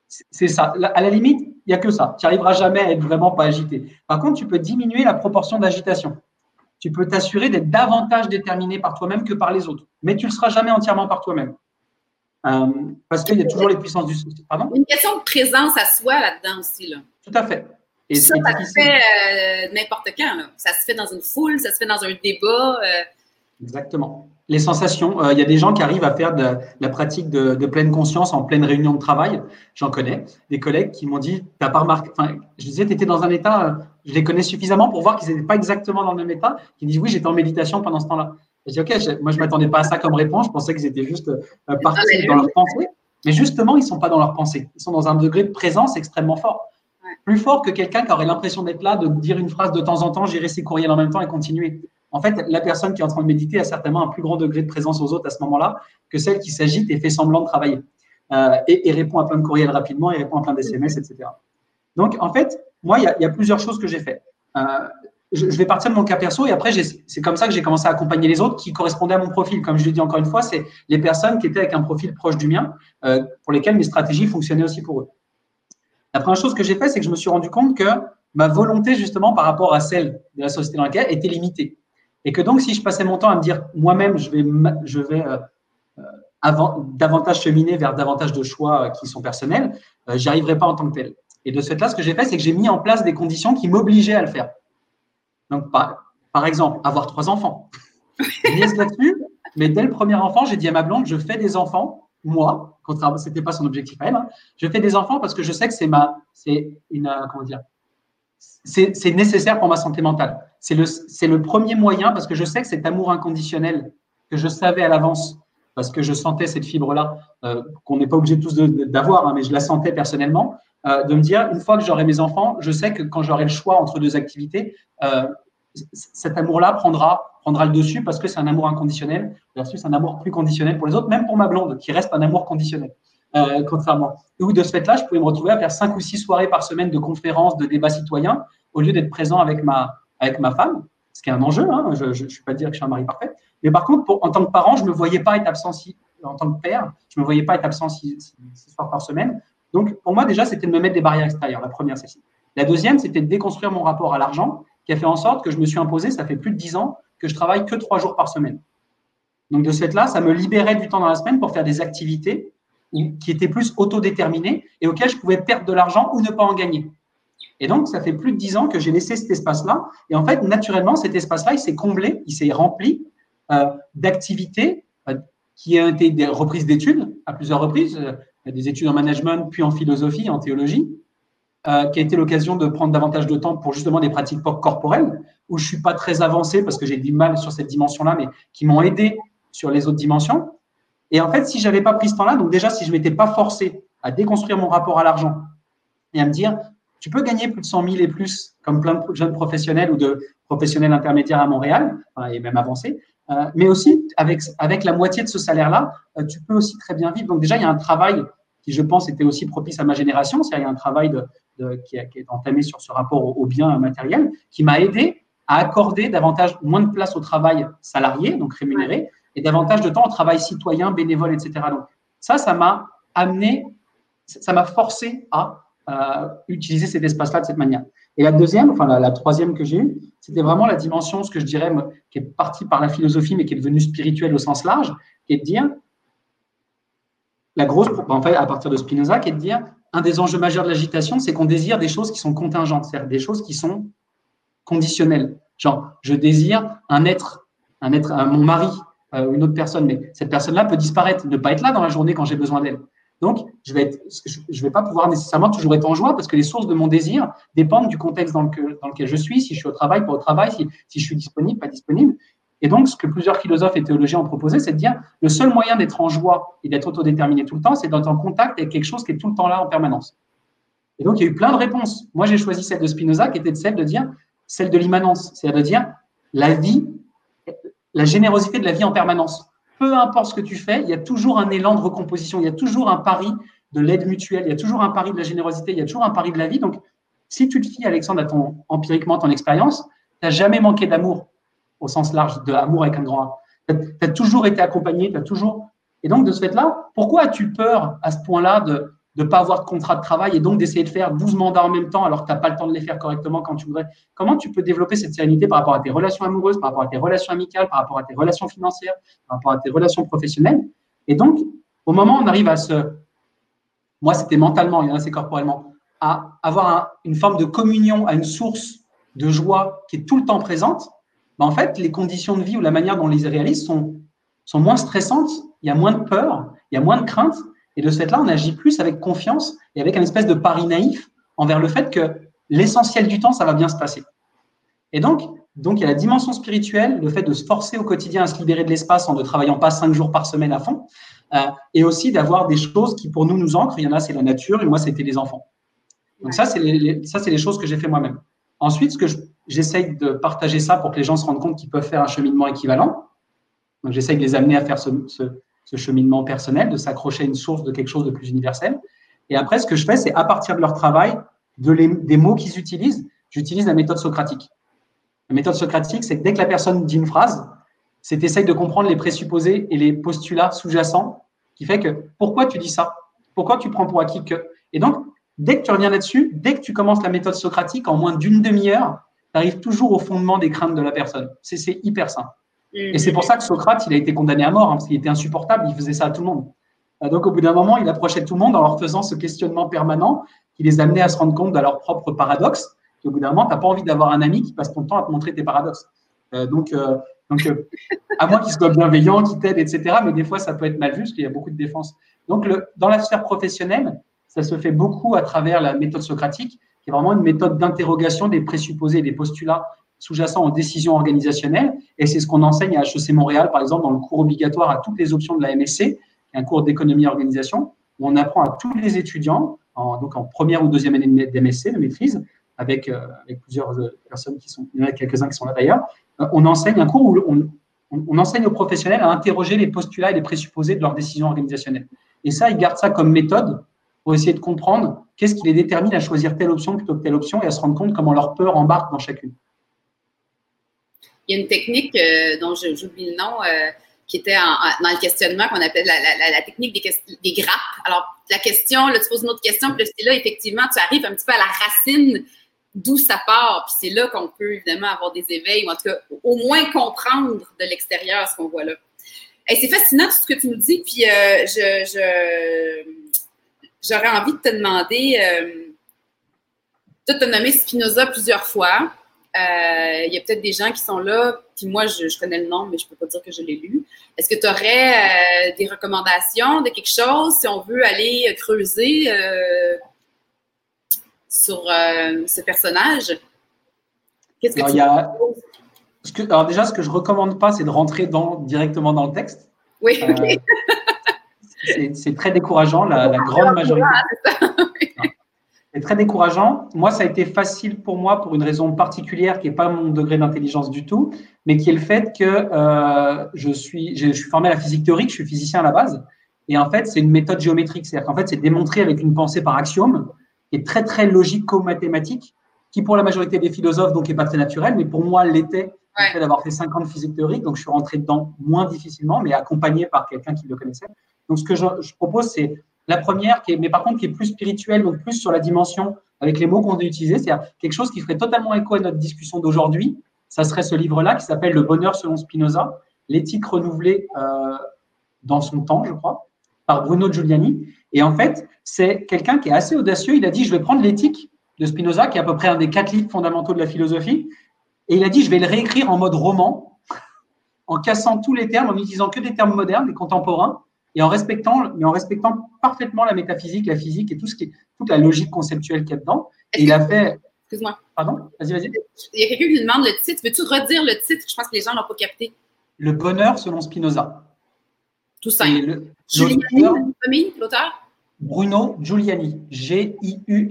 C'est ça. À la limite, il n'y a que ça. Tu n'arriveras jamais à être vraiment pas agité. Par contre, tu peux diminuer la proportion d'agitation. Tu peux t'assurer d'être davantage déterminé par toi-même que par les autres. Mais tu ne le seras jamais entièrement par toi-même. Euh, parce qu'il y a toujours les puissances du Pardon? Une question de présence à soi là-dedans aussi. Là. Tout à fait. Et ça, ça se fait euh, n'importe quand. Là. Ça se fait dans une foule, ça se fait dans un débat. Euh, Exactement. Les sensations. Euh, il y a des gens qui arrivent à faire de, la pratique de, pleine conscience en pleine réunion de travail. J'en connais. Des collègues qui m'ont dit, t'as pas remarqué. Enfin, je disais, tu étais dans un état. Je les connais suffisamment pour voir qu'ils n'étaient pas exactement dans le même état. Ils disent, oui, j'étais en méditation pendant ce temps-là. Je dis, ok, moi je m'attendais pas à ça comme réponse. Je pensais qu'ils étaient juste partis dans leur pensée. Mais justement, ils sont pas dans leur pensée. Ils sont dans un degré de présence extrêmement fort. Plus fort que quelqu'un qui aurait l'impression d'être là, de dire une phrase de temps en temps, gérer ses courriels en même temps et continuer. En fait, la personne qui est en train de méditer a certainement un plus grand degré de présence aux autres à ce moment-là que celle qui s'agite et fait semblant de travailler euh, et, répond à plein de courriels rapidement et répond à plein d'SMS, etc. Donc, en fait, moi, il y, a plusieurs choses que j'ai fait. Euh, je, vais partir de mon cas perso et après, c'est comme ça que j'ai commencé à accompagner les autres qui correspondaient à mon profil. Comme je l'ai dit encore une fois, c'est les personnes qui étaient avec un profil proche du mien, euh, pour lesquelles mes stratégies fonctionnaient aussi pour eux. La première chose que j'ai fait, c'est que je me suis rendu compte que ma volonté, justement, par rapport à celle de la société dans laquelle était limitée. Et que donc, si je passais mon temps à me dire moi-même, je vais, je vais euh, euh, avant, davantage cheminer vers davantage de choix euh, qui sont personnels, j'y arriverais pas en tant que tel. Et de ce fait-là, ce que j'ai fait, c'est que j'ai mis en place des conditions qui m'obligeaient à le faire. Donc, par, par exemple, avoir trois enfants. là-dessus, mais dès le premier enfant, j'ai dit à ma blonde, je fais des enfants, moi, c'était pas son objectif à elle. Hein. Je fais des enfants parce que je sais que c'est ma, c'est une, euh, comment dire, c'est nécessaire pour ma santé mentale. C'est le, c'est le premier moyen parce que je sais que cet amour inconditionnel que je savais à l'avance, parce que je sentais cette fibre-là, euh, qu'on n'est pas obligé tous d'avoir, hein, mais je la sentais personnellement, euh, de me dire, une fois que j'aurai mes enfants, je sais que quand j'aurai le choix entre deux activités, cet amour-là prendra, prendra le dessus parce que c'est un amour inconditionnel versus un amour plus conditionnel pour les autres, même pour ma blonde, qui reste un amour conditionnel, euh, contrairement. Ou de ce fait-là, je pouvais me retrouver à faire cinq ou six soirées par semaine de conférences, de débats citoyens, au lieu d'être présent avec ma, avec ma femme, ce qui est un enjeu. Hein, je ne suis pas dire que je suis un mari parfait. Mais par contre, en tant que parent, je ne me voyais pas être absent en tant que père, je ne me voyais pas être absent six, six soirs par semaine. Donc, pour moi, déjà, c'était de me mettre des barrières extérieures. La première, c'est ci. La deuxième, c'était de déconstruire mon rapport à l'argent qui a fait en sorte que je me suis imposé, ça fait plus de dix ans, que je travaille que trois jours par semaine. Donc de ce fait-là, ça me libérait du temps dans la semaine pour faire des activités qui étaient plus autodéterminées et auxquelles je pouvais perdre de l'argent ou ne pas en gagner. Et donc, ça fait plus de dix ans que j'ai laissé cet espace-là. Et en fait, naturellement, cet espace-là, il s'est comblé, il s'est rempli euh, d'activités euh, qui ont été des reprises d'études à plusieurs reprises, euh, des études en management, puis en philosophie, en théologie, euh, qui a été l'occasion de prendre davantage de temps pour justement des pratiques corporelles, où je suis pas très avancé parce que j'ai du mal sur cette dimension-là, mais qui m'ont aidé sur les autres dimensions. Et en fait, si j'avais pas pris ce temps-là, donc déjà, si je m'étais pas forcé à déconstruire mon rapport à l'argent et à me dire, tu peux gagner plus de 100 000 et plus, comme plein de jeunes professionnels ou de professionnels intermédiaires à Montréal, et même avancés, euh, mais aussi avec, avec la moitié de ce salaire-là, euh, tu peux aussi très bien vivre. Donc déjà, il y a un travail qui, je pense, était aussi propice à ma génération, c'est-à-dire il y a un travail de, qui, a, qui, est entamé sur ce rapport au biens matériels, qui m'a aidé à accorder davantage, moins de place au travail salarié, donc rémunéré, et davantage de temps au travail citoyen, bénévole, etc. Donc ça, ça m'a amené, ça m'a forcé à euh, utiliser cet espace-là de cette manière. Et la deuxième, enfin la, la troisième que j'ai eue, c'était vraiment la dimension, ce que je dirais, qui est partie par la philosophie, mais qui est devenue spirituelle au sens large, qui est de dire, la grosse, en fait, à partir de Spinoza, qui est de dire, un des enjeux majeurs de l'agitation, c'est qu'on désire des choses qui sont contingentes, c'est-à-dire des choses qui sont conditionnelles. Genre, je désire un être, un être, mon mari, euh, une autre personne, mais cette personne-là peut disparaître, ne pas être là dans la journée quand j'ai besoin d'elle. Donc, je vais vais pas pouvoir nécessairement toujours être en joie parce que les sources de mon désir dépendent du contexte dans lequel, dans lequel je suis, si je suis au travail, pas au travail, si, si je suis disponible, pas disponible. Et donc, ce que plusieurs philosophes et théologiens ont proposé, c'est de dire le seul moyen d'être en joie et d'être autodéterminé tout le temps, c'est d'être en contact avec quelque chose qui est tout le temps là en permanence. Et donc, il y a eu plein de réponses. Moi, j'ai choisi celle de Spinoza, qui était celle de dire celle de l'immanence, c'est-à-dire de dire la vie, la générosité de la vie en permanence. Peu importe ce que tu fais, il y a toujours un élan de recomposition, il y a toujours un pari de l'aide mutuelle, il y a toujours un pari de la générosité, il y a toujours un pari de la vie. Donc, si tu te fies, Alexandre, à ton, empiriquement ton expérience, tu n'as jamais manqué d'amour au sens large de l'amour avec un grand A. Tu as, toujours été accompagné, tu as toujours. Et donc, de ce fait-là, pourquoi as-tu peur à ce point-là de ne pas avoir de contrat de travail et donc d'essayer de faire 12 mandats en même temps alors que tu n'as pas le temps de les faire correctement quand tu voudrais? Comment tu peux développer cette sérénité par rapport à tes relations amoureuses, par rapport à tes relations amicales, par rapport à tes relations financières, par rapport à tes relations professionnelles? Et donc, au moment où on arrive à se. Moi, c'était mentalement, il y en a c'est corporellement, à avoir une forme de communion, à une source de joie qui est tout le temps présente, bah, en fait, les conditions de vie ou la manière dont on les réalise sont, sont moins stressantes, il y a moins de peur, il y a moins de crainte. Et de ce fait-là, on agit plus avec confiance et avec un espèce de pari naïf envers le fait que l'essentiel du temps, ça va bien se passer. Et donc, donc, il y a la dimension spirituelle, le fait de se forcer au quotidien à se libérer de l'espace en ne travaillant pas cinq jours par semaine à fond, euh, et aussi d'avoir des choses qui, pour nous, nous ancrent. Il y en a, c'est la nature, et moi, c'était les enfants. Donc, ça, c'est les, ça, c'est les choses que j'ai fait moi-même. Ensuite, ce que j'essaye de partager ça pour que les gens se rendent compte qu'ils peuvent faire un cheminement équivalent. Donc, j'essaye de les amener à faire ce, cheminement personnel, de s'accrocher à une source de quelque chose de plus universel. Et après, ce que je fais, c'est à partir de leur travail, de les, des mots qu'ils utilisent, j'utilise la méthode socratique. La méthode socratique, c'est que dès que la personne dit une phrase, c'est essaye de comprendre les présupposés et les postulats sous-jacents qui fait que pourquoi tu dis ça? Pourquoi tu prends pour acquis que? Et donc, Dès que tu reviens là-dessus, dès que tu commences la méthode socratique, en moins d'une demi-heure, tu arrives toujours au fondement des craintes de la personne. C'est hyper simple. Et c'est pour ça que Socrate, il a été condamné à mort, hein, parce qu'il était insupportable, il faisait ça à tout le monde. Euh, donc, au bout d'un moment, il approchait tout le monde en leur faisant ce questionnement permanent qui les amenait à se rendre compte de leur propre paradoxe. Et au bout d'un moment, tu n'as pas envie d'avoir un ami qui passe ton temps à te montrer tes paradoxes. Euh, donc, euh, Donc, euh, à moins qu'il soit bienveillant, qu'il t'aide, etc. Mais des fois, ça peut être mal vu parce qu'il y a beaucoup de défense. Donc, le, dans la sphère professionnelle, ça se fait beaucoup à travers la méthode socratique, qui est vraiment une méthode d'interrogation des présupposés et des postulats sous-jacents aux décisions organisationnelles. Et c'est ce qu'on enseigne à HEC Montréal, par exemple, dans le cours obligatoire à toutes les options de la MSC, un cours d'économie et organisation, où on apprend à tous les étudiants, en, donc en première ou deuxième année d'MSC, de maîtrise, avec, euh, avec plusieurs euh, personnes qui sont, il y en a quelques-uns qui sont là d'ailleurs, euh, on enseigne un cours où on, on, enseigne aux professionnels à interroger les postulats et les présupposés de leurs décisions organisationnelles. Et ça, ils gardent ça comme méthode pour essayer de comprendre qu'est-ce qui les détermine à choisir telle option plutôt que telle option et à se rendre compte comment leur peur embarque dans chacune. Il y a une technique dont j'oublie le nom, qui était dans le questionnement qu'on appelle la, technique des, des, grappes. Alors, la question, là, tu poses une autre question, puis là, effectivement, tu arrives un petit peu à la racine d'où ça part. Puis c'est là qu'on peut évidemment avoir des éveils, ou en tout cas, au moins comprendre de l'extérieur ce qu'on voit là. Et c'est fascinant tout ce que tu nous dis, puis euh, je, j'aurais envie de te demander, euh, tu as nommé Spinoza plusieurs fois. Euh, il y a peut-être des gens qui sont là, puis moi, je, connais le nom, mais je ne peux pas dire que je l'ai lu. Est-ce que tu aurais euh, des recommandations de quelque chose si on veut aller creuser euh, sur ce personnage? Qu'est-ce que alors, tu alors déjà, ce que je ne recommande pas, c'est de rentrer dans, directement dans le texte. Oui, ok. c'est très décourageant, la, la grande majorité. C'est très décourageant. Moi, ça a été facile pour moi pour une raison particulière qui n'est pas mon degré d'intelligence du tout, mais qui est le fait que euh, je, suis, je suis formé à la physique théorique, je suis physicien à la base. Et en fait, c'est une méthode géométrique. C'est-à-dire qu'en fait, c'est démontré avec une pensée par axiome, qui est très, très logico-mathématique, qui pour la majorité des philosophes, donc, n'est pas très naturel, mais pour moi, l'était, ouais. fait d'avoir fait 5 ans de physique théorique. Donc, je suis rentré dedans moins difficilement, mais accompagné par quelqu'un qui le connaissait. Donc, ce que je, propose, c'est la première, mais par contre qui est plus spirituelle, donc plus sur la dimension avec les mots qu'on a utilisés, c'est-à-dire quelque chose qui ferait totalement écho à notre discussion d'aujourd'hui. Ça serait ce livre-là qui s'appelle Le bonheur selon Spinoza, l'éthique renouvelée euh, dans son temps, je crois, par Bruno Giuliani. Et en fait, c'est quelqu'un qui est assez audacieux. Il a dit, je vais prendre l'éthique de Spinoza, qui est à peu près un des quatre livres fondamentaux de la philosophie, et il a dit, je vais le réécrire en mode roman, en cassant tous les termes, en utilisant que des termes modernes et contemporains, et en respectant, mais en respectant parfaitement la métaphysique, la physique et tout ce qui est, toute la logique conceptuelle qu'il y a dedans. Et il a fait. Excuse-moi. Pardon? Vas-y, vas-y. Il y a quelqu'un qui demande le titre. Veux-tu redire le titre? Je pense que les gens n'ont pas capté. Le bonheur selon Spinoza. Tout simple. Giuliani, l'auteur Bruno Giuliani. G-I-U-L-I-A-N-I.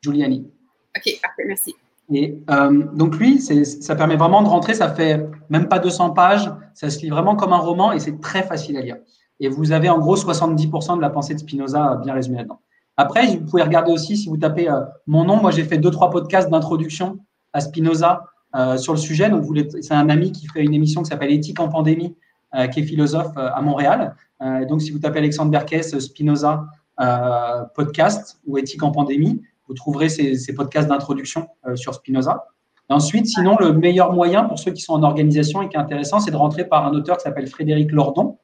Giuliani. OK, parfait, merci. Et euh, donc lui, ça permet vraiment de rentrer, ça fait même pas 200 pages, ça se lit vraiment comme un roman et c'est très facile à lire. Et vous avez en gros 70% de la pensée de Spinoza bien résumée là-dedans. Après, vous pouvez regarder aussi si vous tapez euh, mon nom. Moi, j'ai fait deux trois podcasts d'introduction à Spinoza euh, sur le sujet. Donc, c'est un ami qui fait une émission qui s'appelle Éthique en pandémie, euh, qui est philosophe euh, à Montréal. donc, si vous tapez Alexandre Berkès, Spinoza podcast ou Éthique en pandémie, vous trouverez ces, podcasts d'introduction euh, sur Spinoza. ensuite, sinon, le meilleur moyen pour ceux qui sont en organisation et qui est intéressant, c'est de rentrer par un auteur qui s'appelle Frédéric Lordon,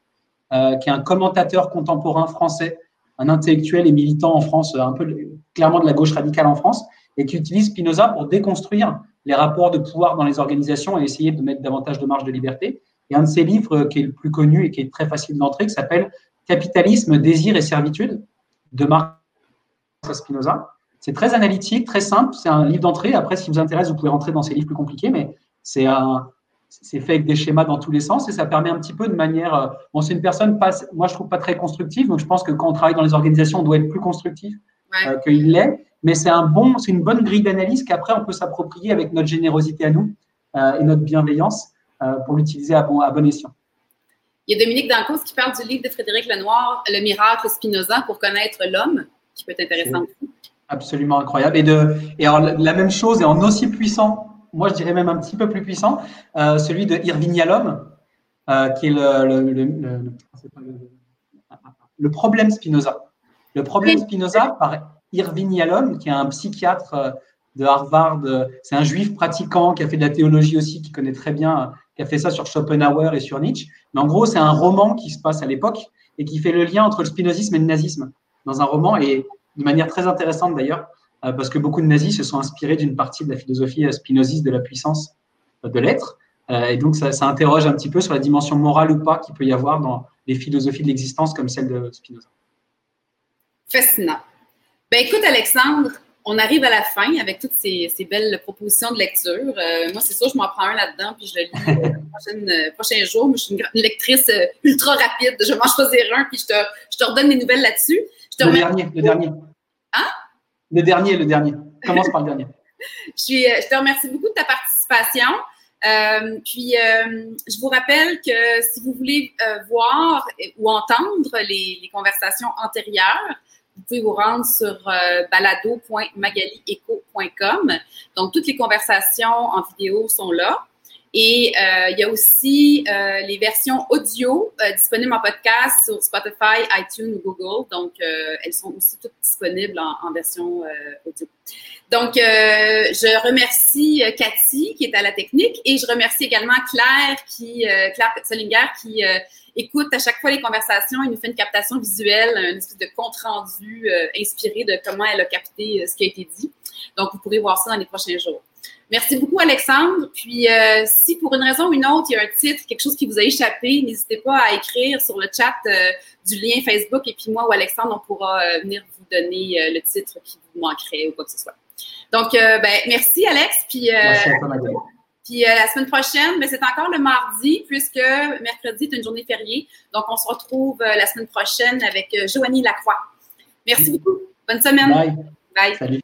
euh, qui est un commentateur contemporain français, un intellectuel et militant en France, un peu clairement de la gauche radicale en France, et qui utilise Spinoza pour déconstruire les rapports de pouvoir dans les organisations et essayer de mettre davantage de marge de liberté. Et un de ses livres euh, qui est le plus connu et qui est très facile d'entrer, qui s'appelle Capitalisme, désir et servitude de Marc Spinoza. C'est très analytique, très simple. C'est un livre d'entrée. Après, si vous intéresse, vous pouvez rentrer dans ces livres plus compliqués, mais c'est c'est fait avec des schémas dans tous les sens et ça permet un petit peu de manière. Euh, bon, c'est une personne pas, moi je trouve pas très constructive, donc je pense que quand on travaille dans les organisations, on doit être plus constructif euh, qu'il l'est. Mais c'est un bon, c'est une bonne grille d'analyse qu'après on peut s'approprier avec notre générosité à nous euh, et notre bienveillance pour l'utiliser à bon, à bon escient. Il y a Dominique Dancos qui parle du livre de Frédéric Lenoir, Le miracle Spinoza pour connaître l'homme, qui peut être intéressant absolument incroyable. Et, de, et alors, la même chose est en aussi puissant, moi je dirais même un petit peu plus puissant, euh, celui de Irving Yalom, euh, qui est le, le, le, le, problème Spinoza. Le problème Spinoza par Irving Yalom, qui est un psychiatre euh, de Harvard, c'est un juif pratiquant qui a fait de la théologie aussi, qui connaît très bien, qui a fait ça sur Schopenhauer et sur Nietzsche. Mais en gros, c'est un roman qui se passe à l'époque et qui fait le lien entre le spinozisme et le nazisme dans un roman. Et de manière très intéressante d'ailleurs, euh, parce que beaucoup de nazis se sont inspirés d'une partie de la philosophie spinoziste de la puissance de l'être. et donc, ça, ça, interroge un petit peu sur la dimension morale ou pas qu'il peut y avoir dans les philosophies de l'existence comme celle de Spinoza. Fascinant. Ben écoute, Alexandre, on arrive à la fin avec toutes ces, belles propositions de lecture. Euh, moi, c'est sûr, je m'en prends un là-dedans, puis je le lis le euh, euh, prochain jour. Moi, je suis une, lectrice ultra rapide. Je vais m'en choisir un, puis je te, je te redonne mes nouvelles là-dessus. Le dernier, le dernier. Hein? Le dernier, le dernier. Commence par le dernier. je, suis, je te remercie beaucoup de ta participation. puis, je vous rappelle que si vous voulez voir ou entendre les, les conversations antérieures, vous pouvez vous rendre sur euh, balado.magalieco.com. Donc, toutes les conversations en vidéo sont là. Et euh, il y a aussi euh, les versions audio disponibles en podcast sur Spotify, iTunes ou Google. Donc, elles sont aussi toutes disponibles en, version audio. Donc, je remercie Cathy qui est à la technique et je remercie également Claire qui, Claire Solinger qui écoute à chaque fois les conversations, il nous fait une captation visuelle, une espèce de compte rendu euh, inspiré de comment elle a capté euh, ce qui a été dit. Donc, vous pourrez voir ça dans les prochains jours. Merci beaucoup, Alexandre. Puis, euh, si pour une raison ou une autre, il y a un titre, quelque chose qui vous a échappé, n'hésitez pas à écrire sur le chat du lien Facebook et puis moi ou Alexandre, on pourra venir vous donner le titre qui vous manquerait ou quoi que ce soit. Donc, ben, merci, Alex. Puis, merci à toi, puis euh, la semaine prochaine, mais c'est encore le mardi, puisque mercredi est une journée fériée. Donc, on se retrouve euh, la semaine prochaine avec euh, Joanie Lacroix. Merci beaucoup. Bonne semaine. Bye. Bye. Salut.